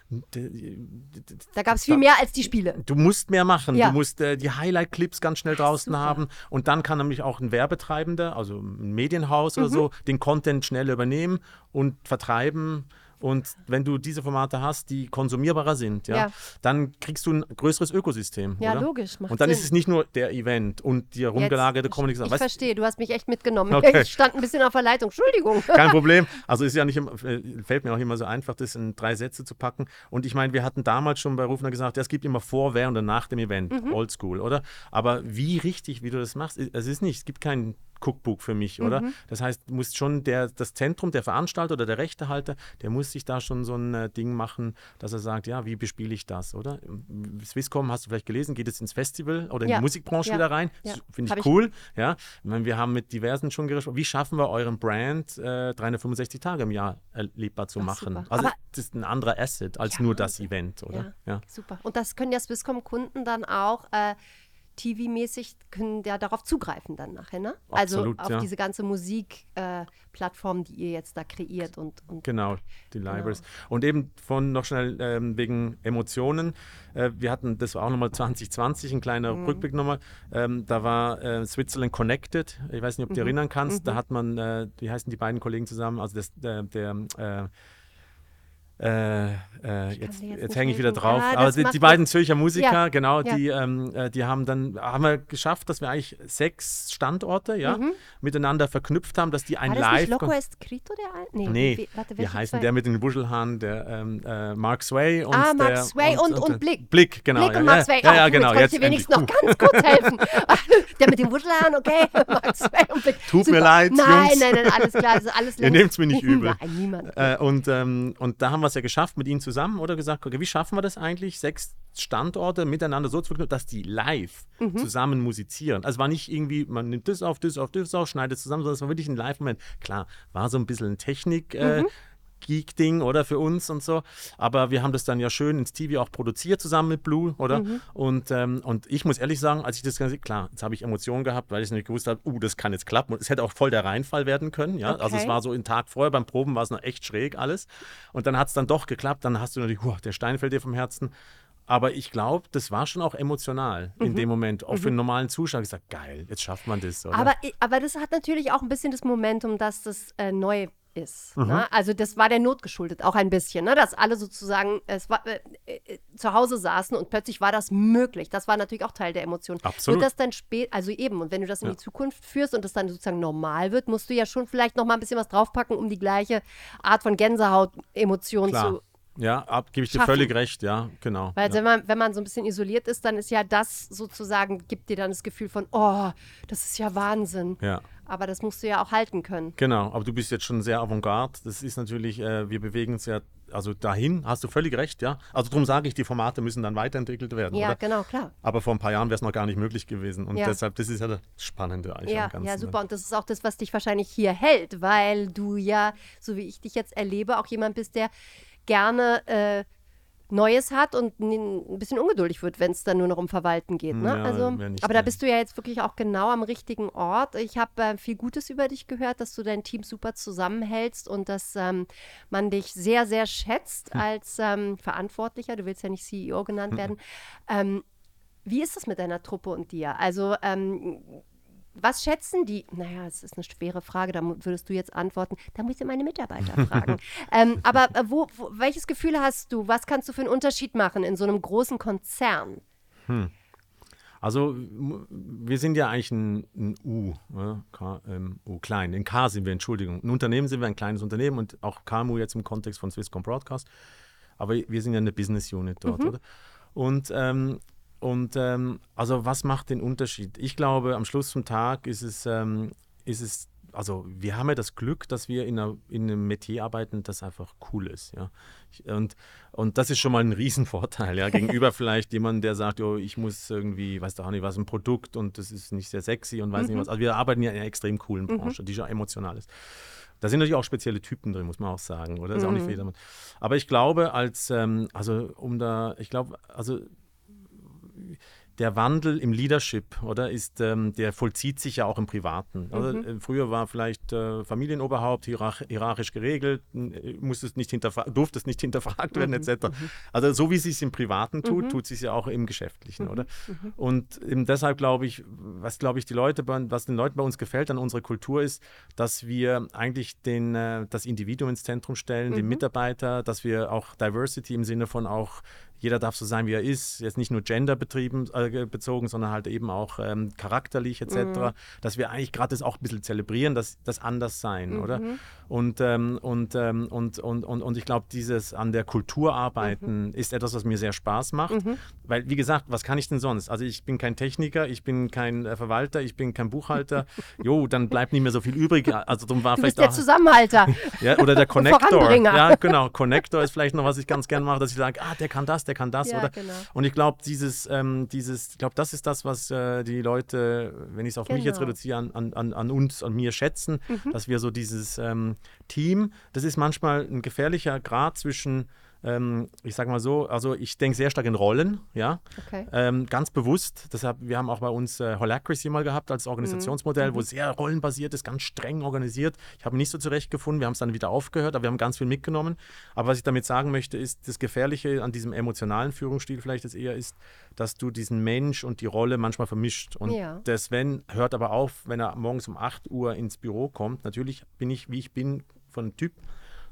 Da gab es viel mehr als die Spiele. Du musst mehr machen. Ja. Du musst äh, die Highlight-Clips ganz schnell draußen super. haben. Und dann kann nämlich auch ein Werbetreibender, also ein Medienhaus Mhm. oder so, den Content schnell übernehmen und vertreiben. Und wenn du diese Formate hast, die konsumierbarer sind, ja, Ja. dann kriegst du ein größeres Ökosystem. Ja, oder? logisch, Und dann ist Sinn. es nicht nur der Event und die herumgelagerte Kommunikation. Ich Weißt- verstehe, du hast mich echt mitgenommen. Okay. (laughs) Ich stand ein bisschen auf der Leitung. Entschuldigung. (laughs) Kein Problem. (laughs) Also ist ja nicht immer, äh, fällt mir auch immer so einfach, das in drei Sätze zu packen. Und ich meine, wir hatten damals schon bei Rufner gesagt, es gibt immer vor, während und nach dem Event, Mhm. oldschool, oder? Aber wie richtig, wie du das machst, es ist nicht, es gibt kein Cookbook für mich, oder? Mhm. Das heißt, du musst schon der, das Zentrum, der Veranstalter oder der Rechtehalter, der muss sich da schon so ein äh, Ding machen, dass er sagt, ja, wie bespiele ich das, oder? Swisscom, hast du vielleicht gelesen, geht es ins Festival oder in Ja. die Musikbranche Ja. wieder rein? Ja. Finde Hab ich ich- cool, ja. Ich meine, wir haben mit diversen schon gesprochen, wie schaffen wir euren Brand äh, 365 Tage im Jahr erlebbar zu Ach, machen? super. Also Aber- das ist ein anderer Asset als nur das Event, oder? Ja, super. Und das können ja Swisscom-Kunden dann auch äh, TV-mäßig, können ja darauf zugreifen dann nachher, ne? Absolut, also auf ja. diese ganze Musikplattform, die ihr jetzt da kreiert und, und Genau, die Libraries. Und eben von noch schnell ähm, wegen Emotionen. Äh, wir hatten, das war auch nochmal (laughs) 2020, ein kleiner Mhm. Rückblick nochmal. Ähm, da war äh, Switzerland Connected. Ich weiß nicht, ob du Mhm. erinnern kannst. Da hat man, äh, wie heißen die beiden Kollegen zusammen? Also das, der, der äh, Äh, jetzt jetzt jetzt nicht hänge ich wieder drauf. Ah, Aber die, die beiden Zürcher Musiker, Ja, genau, ja. die, ähm, äh, die haben dann, haben wir geschafft, dass wir eigentlich sechs Standorte ja, Mhm. miteinander verknüpft haben, dass die ein War das nicht Live. Loco Escrito, der ein? Nee, Nee, wie, warte, Wie heißen zwei? der mit den Wuschelhaaren? Der ähm, äh, Mark Sway und Ah, Mark der, Sway und- und Blick. Blick, genau. Blick ja, und Mark ja, Sway. Ja, Oh, ja, puh, genau. Jetzt, endlich. wenigstens noch ganz kurz helfen. (laughs) der mit dem Wuschelhaaren, okay. (laughs) Mark Sway und Blick. Tut mir Super. leid, Nein, Jungs. nein, nein, alles klar. Das ist alles (laughs) Ihr längst- nehmt's mir nicht übel. Nein, niemand. Äh, und, ähm, und da haben wir es ja geschafft mit ihnen zusammen oder gesagt, okay, wie schaffen wir das eigentlich, sechs Standorte miteinander so zu verknüpfen, dass die live Mhm. zusammen musizieren. Also war nicht irgendwie, man nimmt das auf, das auf, das auf, schneidet zusammen, sondern es war wirklich ein Live-Moment. Klar, war so ein bisschen Technik- äh, Mhm. Geek-Ding oder für uns und so. Aber wir haben das dann ja schön ins TV auch produziert zusammen mit Blue, oder? Mhm. Und, ähm, und ich muss ehrlich sagen, als ich das Ganze, klar, jetzt habe ich Emotionen gehabt, weil ich nicht gewusst habe, uh, das kann jetzt klappen. Und es hätte auch voll der Reinfall werden können, ja. Also es Okay. war so einen Tag vorher, beim Proben war es noch echt schräg alles. Und dann hat es dann doch geklappt, dann hast du natürlich, huh, der Stein fällt dir vom Herzen. Aber ich glaube, das war schon auch emotional Mhm. in dem Moment. Auch für einen normalen Zuschauer gesagt, geil, jetzt schafft man das. Oder? Aber, aber das hat natürlich auch ein bisschen das Momentum, dass das äh, neu ist. Mhm. Ne? Also das war der Not geschuldet, auch ein bisschen, ne? dass alle sozusagen es war, äh, äh, zu Hause saßen und plötzlich war das möglich. Das war natürlich auch Teil der Emotion. Absolut. Wird das dann spät, also eben, und wenn du das in Ja. die Zukunft führst und das dann sozusagen normal wird, musst du ja schon vielleicht noch mal ein bisschen was draufpacken, um die gleiche Art von Gänsehaut-Emotion zu Ja, ab, gebe ich dir schaffen. völlig recht, ja, genau. weil ja. wenn, man, wenn man so ein bisschen isoliert ist, dann ist ja das sozusagen, gibt dir dann das Gefühl von, oh, das ist ja Wahnsinn. ja. Aber das musst du ja auch halten können. Genau, aber du bist jetzt schon sehr avantgarde. Das ist natürlich, äh, wir bewegen uns ja, also dahin, hast du völlig recht, ja. Also darum sage ich, die Formate müssen dann weiterentwickelt werden, Ja, oder? genau, klar. Aber vor ein paar Jahren wäre es noch gar nicht möglich gewesen. Und Ja. deshalb, das ist ja das Spannende eigentlich Ja, am Ganzen. ja, ne? super. Und das ist auch das, was dich wahrscheinlich hier hält, weil du ja, so wie ich dich jetzt erlebe, auch jemand bist, der gerne äh, Neues hat und ein bisschen ungeduldig wird, wenn es dann nur noch um Verwalten geht. Ne? Ja, also, aber da bist du ja jetzt wirklich auch genau am richtigen Ort. Ich habe äh, viel Gutes über dich gehört, dass du dein Team super zusammenhältst und dass ähm, man dich sehr, sehr schätzt Hm. als ähm, Verantwortlicher. Du willst ja nicht CEO genannt werden. Ähm, wie ist es mit deiner Truppe und dir? Also, ähm, was schätzen die? Naja, es ist eine schwere Frage, da würdest du jetzt antworten. Da muss ich meine Mitarbeiter (laughs) fragen. ähm, aber äh, wo, wo, welches Gefühl hast du? Was kannst du für einen Unterschied machen in so einem großen Konzern? Also m- wir sind ja eigentlich ein, ein U, ne? K, ähm, U klein. In K sind wir, Entschuldigung. Ein Unternehmen sind wir ein kleines Unternehmen und auch KMU jetzt im Kontext von Swisscom Broadcast. Aber wir sind ja eine Business Unit dort, oder? Und, ähm, und ähm, also was macht den Unterschied? Ich glaube, am Schluss vom Tag ist es, ähm, ist es also wir haben ja das Glück, dass wir in, einer, in einem Metier arbeiten, das einfach cool ist. Ja? Und, und das ist schon mal ein Riesenvorteil, ja, (laughs) gegenüber vielleicht jemandem, der sagt, oh, ich muss irgendwie, weiß doch auch nicht, was ein Produkt und das ist nicht sehr sexy und weiß nicht was. Also wir arbeiten ja in einer extrem coolen Branche, die schon emotional ist. Da sind natürlich auch spezielle Typen drin, muss man auch sagen, oder? Ist auch nicht für jedermann. Aber ich glaube, als, ähm, also um da, ich glaube, also der Wandel im Leadership, oder, ist, ähm, der vollzieht sich ja auch im Privaten. Oder? Äh, Früher war vielleicht äh, Familienoberhaupt hierarch hierarchisch geregelt, äh, musstest nicht durfte es nicht (laughs) hinterfragt werden, etc. Also so wie es sich im Privaten tut, tut es sich ja auch im Geschäftlichen, oder? Und eben deshalb glaube ich, was glaube ich die Leute, bei, was den Leuten bei uns gefällt an unserer Kultur ist, dass wir eigentlich den, äh, das Individuum ins Zentrum stellen, den Mitarbeiter, dass wir auch Diversity im Sinne von auch jeder darf so sein, wie er ist, jetzt nicht nur genderbetrieben äh, bezogen, sondern halt eben auch ähm, charakterlich etc., dass wir eigentlich gerade das auch ein bisschen zelebrieren, das, das Anderssein, oder? Und, ähm, und, ähm, und, und, und, und ich glaube, dieses an der Kultur arbeiten ist etwas, was mir sehr Spaß macht, weil, wie gesagt, was kann ich denn sonst? Also ich bin kein Techniker, ich bin kein äh, Verwalter, ich bin kein Buchhalter, (laughs) jo, dann bleibt nicht mehr so viel übrig, also darum war Du bist vielleicht der auch... Zusammenhalter. (laughs) Ja, oder der (laughs) Connector. Ja, genau. Connector ist vielleicht noch, was ich ganz gerne mache, dass ich sage, ah, der kann das, der kann das, Ja, oder? genau. Und ich glaube, dieses, ähm, dieses, ich glaube, das ist das, was äh, die Leute, wenn ich es auf mich jetzt Genau. reduziere, an, an, an, an uns, an mir schätzen, Mhm. dass wir so dieses ähm, Team, das ist manchmal ein gefährlicher Grad zwischen ähm, ich sage mal so, also ich denke sehr stark in Rollen, ja, Okay. ähm, ganz bewusst. Deshalb, wir haben auch bei uns äh, Holacracy mal gehabt als Organisationsmodell, Mhm. wo sehr rollenbasiert ist, ganz streng organisiert. Ich habe mich nicht so zurechtgefunden, wir haben es dann wieder aufgehört, aber wir haben ganz viel mitgenommen. Aber was ich damit sagen möchte, ist, das Gefährliche an diesem emotionalen Führungsstil vielleicht ist eher ist, dass du diesen Mensch und die Rolle manchmal vermischt. Und Ja. der Sven hört aber auf, wenn er morgens um 8 Uhr ins Büro kommt. Natürlich bin ich, wie ich bin, von Typ.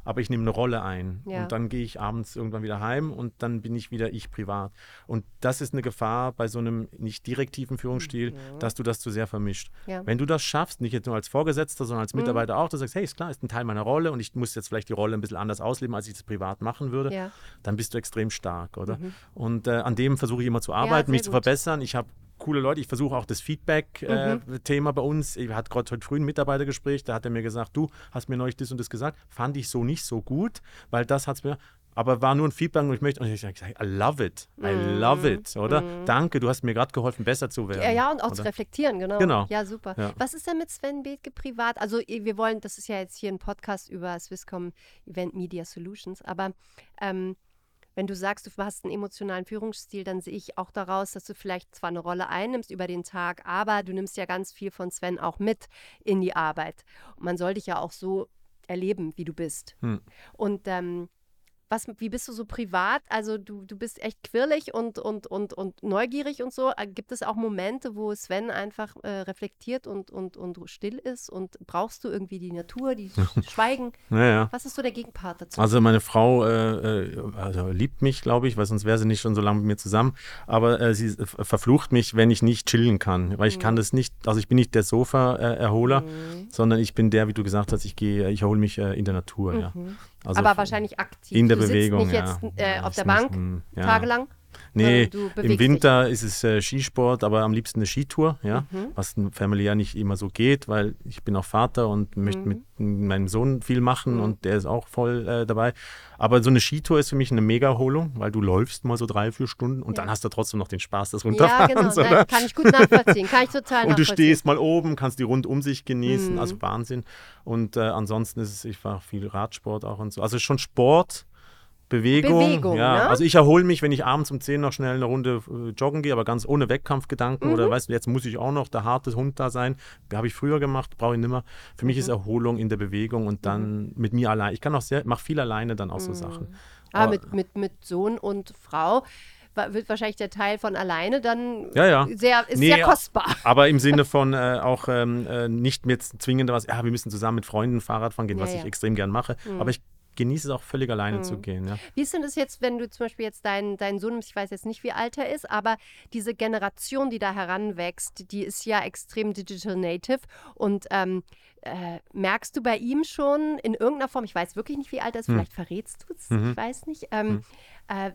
aber ich nehme eine Rolle ein. Ja. Und dann gehe ich abends irgendwann wieder heim und dann bin ich wieder ich privat. Und das ist eine Gefahr bei so einem nicht direktiven Führungsstil, dass du das zu sehr vermischt. Ja. Wenn du das schaffst, nicht jetzt nur als Vorgesetzter, sondern als Mitarbeiter auch, du sagst, hey, ist klar, ist ein Teil meiner Rolle und ich muss jetzt vielleicht die Rolle ein bisschen anders ausleben, als ich das privat machen würde, Ja. dann bist du extrem stark, oder? Und äh, an dem versuche ich immer zu arbeiten, mich sehr zu gut. verbessern. Ich habe coole Leute. Ich versuche auch das Feedback-Thema bei uns. Ich hatte gerade heute früh ein Mitarbeitergespräch, da hat er mir gesagt, du hast mir neulich das und das gesagt, fand ich so nicht so gut, weil das hat es mir, aber war nur ein Feedback und ich möchte, und ich sage, I love it, I love it, oder? Danke, du hast mir gerade geholfen, besser zu werden. Ja, ja, und auch oder? zu reflektieren, genau. Genau. Ja, super. Ja. Was ist denn mit Sven Bethke privat? Also wir wollen, das ist ja jetzt hier ein Podcast über Swisscom Event Media Solutions, aber ähm, wenn du sagst, du hast einen emotionalen Führungsstil, dann sehe ich auch daraus, dass du vielleicht zwar eine Rolle einnimmst über den Tag, aber du nimmst ja ganz viel von Sven auch mit in die Arbeit. Und man soll dich ja auch so erleben, wie du bist. Hm. Und ähm, was, wie bist du so privat? Also du, du bist echt quirlig und, und, und, und neugierig und so. Äh, Gibt es auch Momente, wo Sven einfach äh, reflektiert und, und, und still ist? Und brauchst du irgendwie die Natur, die (laughs) Schweigen? Ja, ja. Was ist so der Gegenpart dazu? Also meine Frau äh, äh, also liebt mich, glaube ich, weil sonst wäre sie nicht schon so lange mit mir zusammen. Aber äh, sie äh, verflucht mich, wenn ich nicht chillen kann, weil ich Mhm. kann das nicht. Also ich bin nicht der Sofa-Erholer, sondern ich bin der, wie du gesagt hast, ich gehe, ich erhole mich äh, in der Natur. Ja. Also. Aber wahrscheinlich aktiv. in der du Bewegung. Sitzt nicht ja. jetzt äh, auf ist der Bank hm, ja. tagelang. Nee, im Winter ist es äh, Skisport, aber am liebsten eine Skitour, ja, Mhm. was familiär nicht immer so geht, weil ich bin auch Vater und möchte Mhm. mit meinem Sohn viel machen und der ist auch voll äh, dabei. Aber so eine Skitour ist für mich eine Mega-Erholung, weil du läufst mal so drei, vier Stunden und Ja. dann hast du trotzdem noch den Spaß des Ja, Runterfahrens. genau. Nein, kann ich gut nachvollziehen. Kann ich (laughs) total Und du stehst mal oben, kannst die rund um sich genießen, Mhm. also Wahnsinn. Und äh, ansonsten ist es, ich fahre viel Radsport auch und so. Also schon Sport, Bewegung. Bewegung, ja. ne? Also ich erhole mich, wenn ich abends um 10 noch schnell eine Runde äh, joggen gehe, aber ganz ohne Wettkampfgedanken Mhm. oder weißt du, jetzt muss ich auch noch der harte Hund da sein. Habe ich früher gemacht, brauche ich nimmer. Für mich ist Mhm. Erholung in der Bewegung und dann mit mir allein. Ich kann auch sehr, mache viel alleine dann auch so Sachen. Ah, Aber- mit, mit, mit Sohn und Frau wird wahrscheinlich der Teil von alleine dann Ja, ja. sehr, ist Nee, sehr kostbar. (laughs) Aber im Sinne (laughs) von äh, auch ähm, äh, nicht jetzt zwingend was, ja, wir müssen zusammen mit Freunden Fahrrad fahren gehen, Ja, was ich extrem gern mache. Aber ich genieße es auch völlig alleine zu gehen. Ja. Wie ist denn das jetzt, wenn du zum Beispiel jetzt deinen dein Sohn, ich weiß jetzt nicht, wie alt er ist, aber diese Generation, die da heranwächst, die ist ja extrem digital native und ähm, äh, merkst du bei ihm schon in irgendeiner Form, ich weiß wirklich nicht, wie alt er ist, Hm. vielleicht verrätst du es, Mhm. ich weiß nicht, ähm, äh,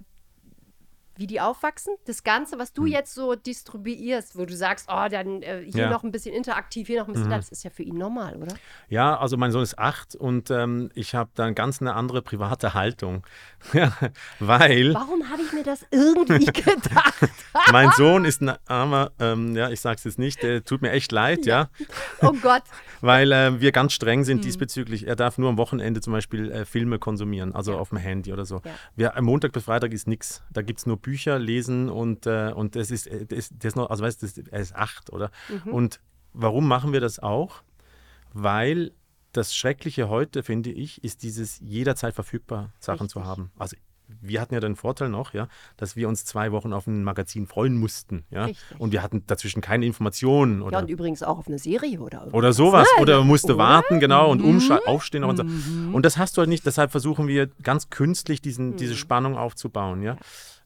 wie die aufwachsen, das Ganze, was du jetzt so distribuierst, wo du sagst, oh, dann äh, hier Hm. Ja. Mhm. noch ein bisschen interaktiv, hier noch ein bisschen, da, das ist ja für ihn normal, oder? Ja, also mein Sohn ist acht und ähm, ich habe dann ganz eine andere private Haltung. (laughs) Ja, weil Warum habe ich mir das irgendwie (laughs) gedacht? mein Sohn ist ein armer, ähm, ja, ich sag's jetzt nicht, der tut mir echt leid, ja, (laughs) Oh Gott. weil äh, wir ganz streng Mhm. sind diesbezüglich. Er darf nur am Wochenende zum Beispiel äh, Filme konsumieren, also Ja. auf dem Handy oder so. Ja. Wir, Montag bis Freitag ist nichts. Da gibt es nur Bücher, Lesen und, äh, und das ist, äh, das, das ist noch, also weißt du, das- er ist acht, oder? Mhm. Und warum machen wir das auch? Weil das Schreckliche heute, finde ich, ist dieses jederzeit verfügbar Sachen Richtig. zu haben. Also wir hatten ja den Vorteil noch, ja, dass wir uns zwei Wochen auf ein Magazin freuen mussten, ja. Richtig. Und wir hatten dazwischen keine Informationen Ja, oder und übrigens auch auf eine Serie oder irgendwas. oder sowas. Ne? Oder musste Oder? warten, genau, und Mhm. aufstehen und so. Und das hast du halt nicht. Deshalb versuchen wir ganz künstlich diesen, diese Mhm. Spannung aufzubauen, ja.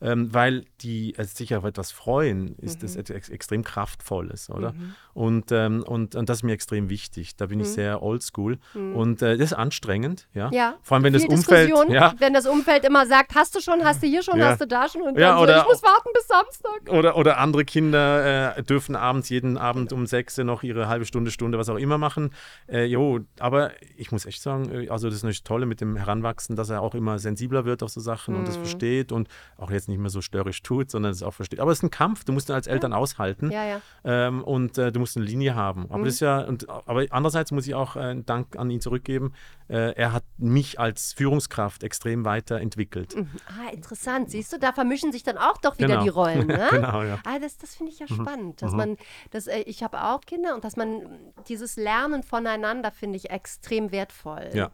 Ähm, weil die äh, sich auf etwas freuen, ist Mhm. das etwas extrem kraftvolles, oder? Und, ähm, und, und das ist mir extrem wichtig. Da bin ich sehr oldschool. Und äh, das ist anstrengend, ja. Mhm. Ja. Vor allem, wenn das Viel Umfeld. Diskussion, Ja, wenn das Umfeld immer sagt, hast du schon, hast du hier schon, Ja. hast du da schon und Ja, dann so, oder- ich muss warten bis Samstag. Oder, oder andere Kinder äh, dürfen abends jeden Abend um sechs noch ihre halbe Stunde, Stunde, was auch immer machen. Äh, jo, aber ich muss echt sagen, äh, also das ist natürlich Tolle mit dem Heranwachsen, dass er auch immer sensibler wird auf so Sachen und das Mhm. versteht und auch jetzt nicht mehr so störrisch tut, sondern es auch versteht. Aber es ist ein Kampf, du musst ihn als Eltern aushalten Ja, ja. ähm, und äh, du musst eine Linie haben. Aber Mhm. das ist ja, und, aber andererseits muss ich auch äh, einen Dank an ihn zurückgeben. Äh, er hat mich als Führungskraft extrem weiterentwickelt. Ah, interessant. Siehst du, da vermischen sich dann auch doch wieder Genau. die Rollen. (laughs) Ne? Genau, ja. Ah, das, das finde ich ja spannend. Dass man, dass, äh, ich habe auch Kinder und dass man dieses Lernen voneinander finde ich extrem wertvoll. Ja.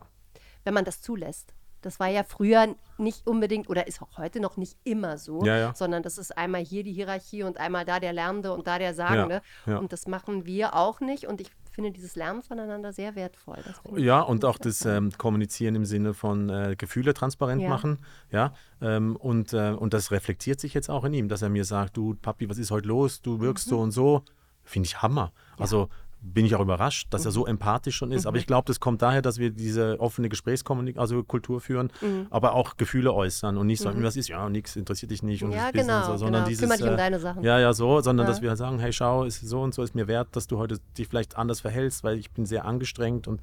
Wenn man das zulässt. Das war ja früher nicht unbedingt oder ist auch heute noch nicht immer so, Ja, ja. sondern das ist einmal hier die Hierarchie und einmal da der Lernende und da der Sagende. ja. Und das machen wir auch nicht. Und ich finde dieses Lernen voneinander sehr wertvoll. Ja, und auch das ähm, Kommunizieren im Sinne von äh, Gefühle transparent machen. Ja, ähm, und, äh, und das reflektiert sich jetzt auch in ihm, dass er mir sagt, du Papi, was ist heute los? Du wirkst mhm. so und so. Finde ich Hammer. Also bin ich auch überrascht, dass er so mhm. empathisch schon ist. Mhm. Aber ich glaube, das kommt daher, dass wir diese offene Gesprächskultur also Kultur führen, mhm. aber auch Gefühle äußern und nicht sagen, mhm. was ist, ja, nichts interessiert dich nicht und ja, genau, so, sondern genau. dieses. Kümmere dich um deine Sachen. Ja, ja, so, sondern ja. dass wir halt sagen, hey, schau, ist so und so ist mir wert, dass du heute dich vielleicht anders verhältst, weil ich bin sehr angestrengt und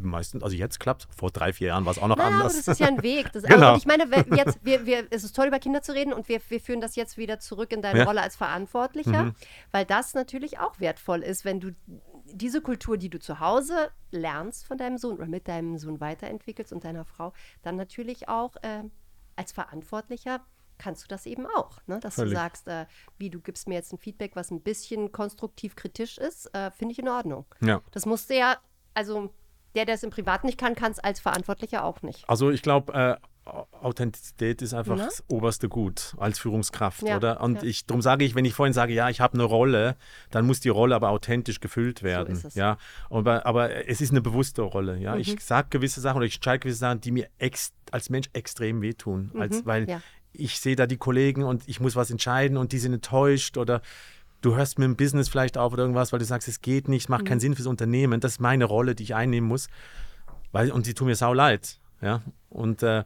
meistens, also jetzt klappt Vor drei, vier Jahren war es auch noch naja, anders. Aber das ist ja ein Weg. Das, (laughs) genau. ich meine, jetzt, wir, wir, es ist toll, über Kinder zu reden und wir, wir führen das jetzt wieder zurück in deine ja. Rolle als Verantwortlicher, mhm. weil das natürlich auch wertvoll ist, wenn du diese Kultur, die du zu Hause lernst von deinem Sohn oder mit deinem Sohn weiterentwickelst und deiner Frau, dann natürlich auch äh, als Verantwortlicher kannst du das eben auch. Ne? Dass Völlig. du sagst, äh, wie du gibst mir jetzt ein Feedback, was ein bisschen konstruktiv kritisch ist, äh, finde ich in Ordnung. Ja. Das musste ja, also der, der es im Privat nicht kann, kann es als Verantwortlicher auch nicht. Also ich glaube, äh, Authentizität ist einfach Na? das oberste Gut als Führungskraft, ja, oder? Und ja. ich, darum sage ich, wenn ich vorhin sage, ja, ich habe eine Rolle, dann muss die Rolle aber authentisch gefüllt werden. So ja, aber, aber es ist eine bewusste Rolle. Ja, mhm. ich sage gewisse Sachen oder ich entscheide gewisse Sachen, die mir als Mensch extrem wehtun, mhm. als, weil ja. ich sehe da die Kollegen und ich muss was entscheiden und die sind enttäuscht oder du hörst mit dem Business vielleicht auf oder irgendwas, weil du sagst, es geht nicht, macht mhm. keinen Sinn fürs Unternehmen. Das ist meine Rolle, die ich einnehmen muss. Weil, und die tun mir sau leid. Ja, und äh,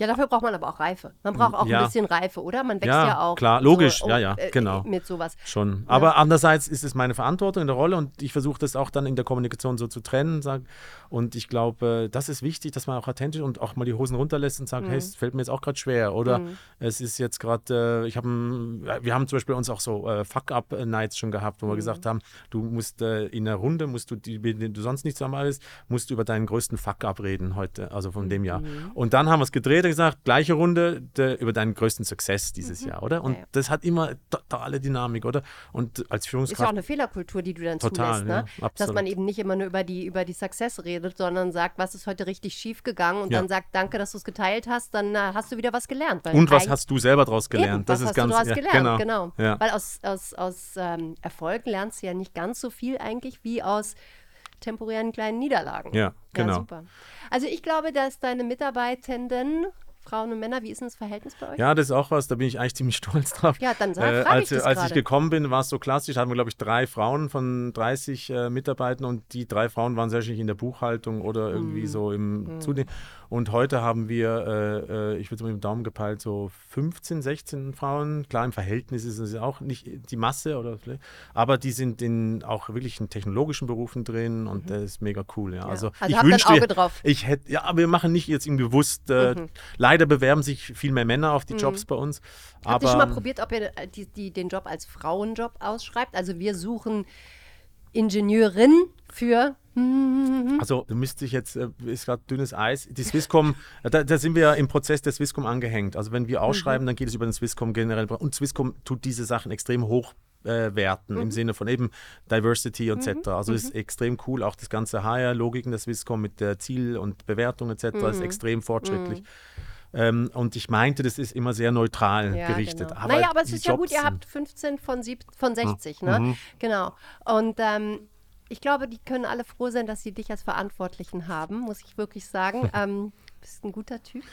ja, dafür braucht man aber auch Reife. Man braucht auch ja. ein bisschen Reife, oder? Man wächst ja, ja auch. Klar, logisch, so, ja, ja, äh, genau. Mit sowas. Schon. Aber ja. andererseits ist es meine Verantwortung in der Rolle und ich versuche das auch dann in der Kommunikation so zu trennen. Sag, und ich glaube, das ist wichtig, dass man auch authentisch und auch mal die Hosen runterlässt und sagt, mhm. hey, es fällt mir jetzt auch gerade schwer. Oder mhm. es ist jetzt gerade, äh, ich habe, wir haben zum Beispiel uns auch so äh, Fuck-Up-Nights schon gehabt, wo mhm. wir gesagt haben, du musst äh, in der Runde, musst du, die, du sonst nicht zusammen bist, musst du über deinen größten Fuck-Up reden heute, also von dem Jahr. Mhm. Und dann haben wir es gedreht gesagt, gleiche Runde de, über deinen größten Success dieses mhm. Jahr, oder? Und ja, ja. das hat immer totale Dynamik, oder? Und als Führungskraft. Ist ja auch eine Fehlerkultur, die du dann total, zulässt, ne? Ja, Dass man eben nicht immer nur über die, über die Success redet, sondern sagt, was ist heute richtig schief gegangen und dann sagt, danke, dass du es geteilt hast, dann äh, hast du wieder was gelernt. und was hast du selber daraus gelernt? Eben, das ist ganz du gelernt, genau. genau. Weil aus, aus, aus ähm, Erfolg lernst du ja nicht ganz so viel eigentlich wie aus temporären kleinen Niederlagen. Ja, genau. Ja, super. Also ich glaube, dass deine Mitarbeitenden Frauen und Männer, wie ist denn das Verhältnis bei euch? Ja, das ist auch was, da bin ich eigentlich ziemlich (laughs) stolz drauf. Ja, dann sag, äh, als, ich das als ich gekommen bin, war es so klassisch, hatten wir, glaube ich, drei Frauen von 30 äh, Mitarbeitern und die drei Frauen waren sehr in der Buchhaltung oder irgendwie mm. so im mm. Zudem. Und heute haben wir, äh, äh ich würde mal mit dem Daumen gepeilt, so 15, 16 Frauen. Klar, im Verhältnis ist es auch nicht die Masse, oder aber die sind in auch wirklich in technologischen Berufen drin und mhm. das ist mega cool. Ja. ja. Also, also ich wünschte, Auge drauf. ich hätte, ja, aber wir machen nicht jetzt irgendwie bewusst. Äh, mhm. Leider bewerben sich viel mehr Männer auf die mhm. Jobs bei uns. Habt ihr schon mal probiert, ob ihr die, die, den Job als Frauenjob ausschreibt? Also wir suchen Ingenieurin für. Also du müsstest jetzt, äh, ist gerade dünnes Eis, die Swisscom, da, da, sind wir im Prozess der Swisscom angehängt. Also wenn wir ausschreiben, mhm. dann geht es über den Swisscom generell. Und Swisscom tut diese Sachen extrem hoch äh, werten mhm. im Sinne von eben Diversity etc. Mhm. Also ist mhm. extrem cool. Auch das ganze HR-Logiken der Swisscom mit der Ziel- und Bewertung etc. ist mhm. extrem fortschrittlich. Ähm, und ich meinte, das ist immer sehr neutral ja, gerichtet. Genau. Aber naja, aber es ist ja gut, ihr habt 15 von, sieb von 60, ne? Mhm. Genau. Und ähm, ich glaube, die können alle froh sein, dass sie dich als Verantwortlichen haben, muss ich wirklich sagen. (laughs) ähm, bist ein guter Typ.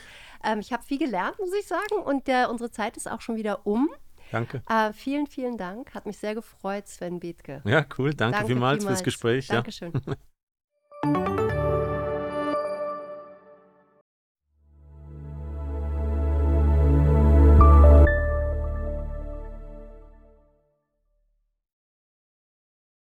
Ähm, ich habe viel gelernt, muss ich sagen. Und der, unsere Zeit ist auch schon wieder um. Danke. Äh, vielen, vielen Dank. Hat mich sehr gefreut, Sven Bethke. Ja, cool. Danke, Danke vielmals, vielmals fürs Gespräch. Dankeschön. Ja. (laughs)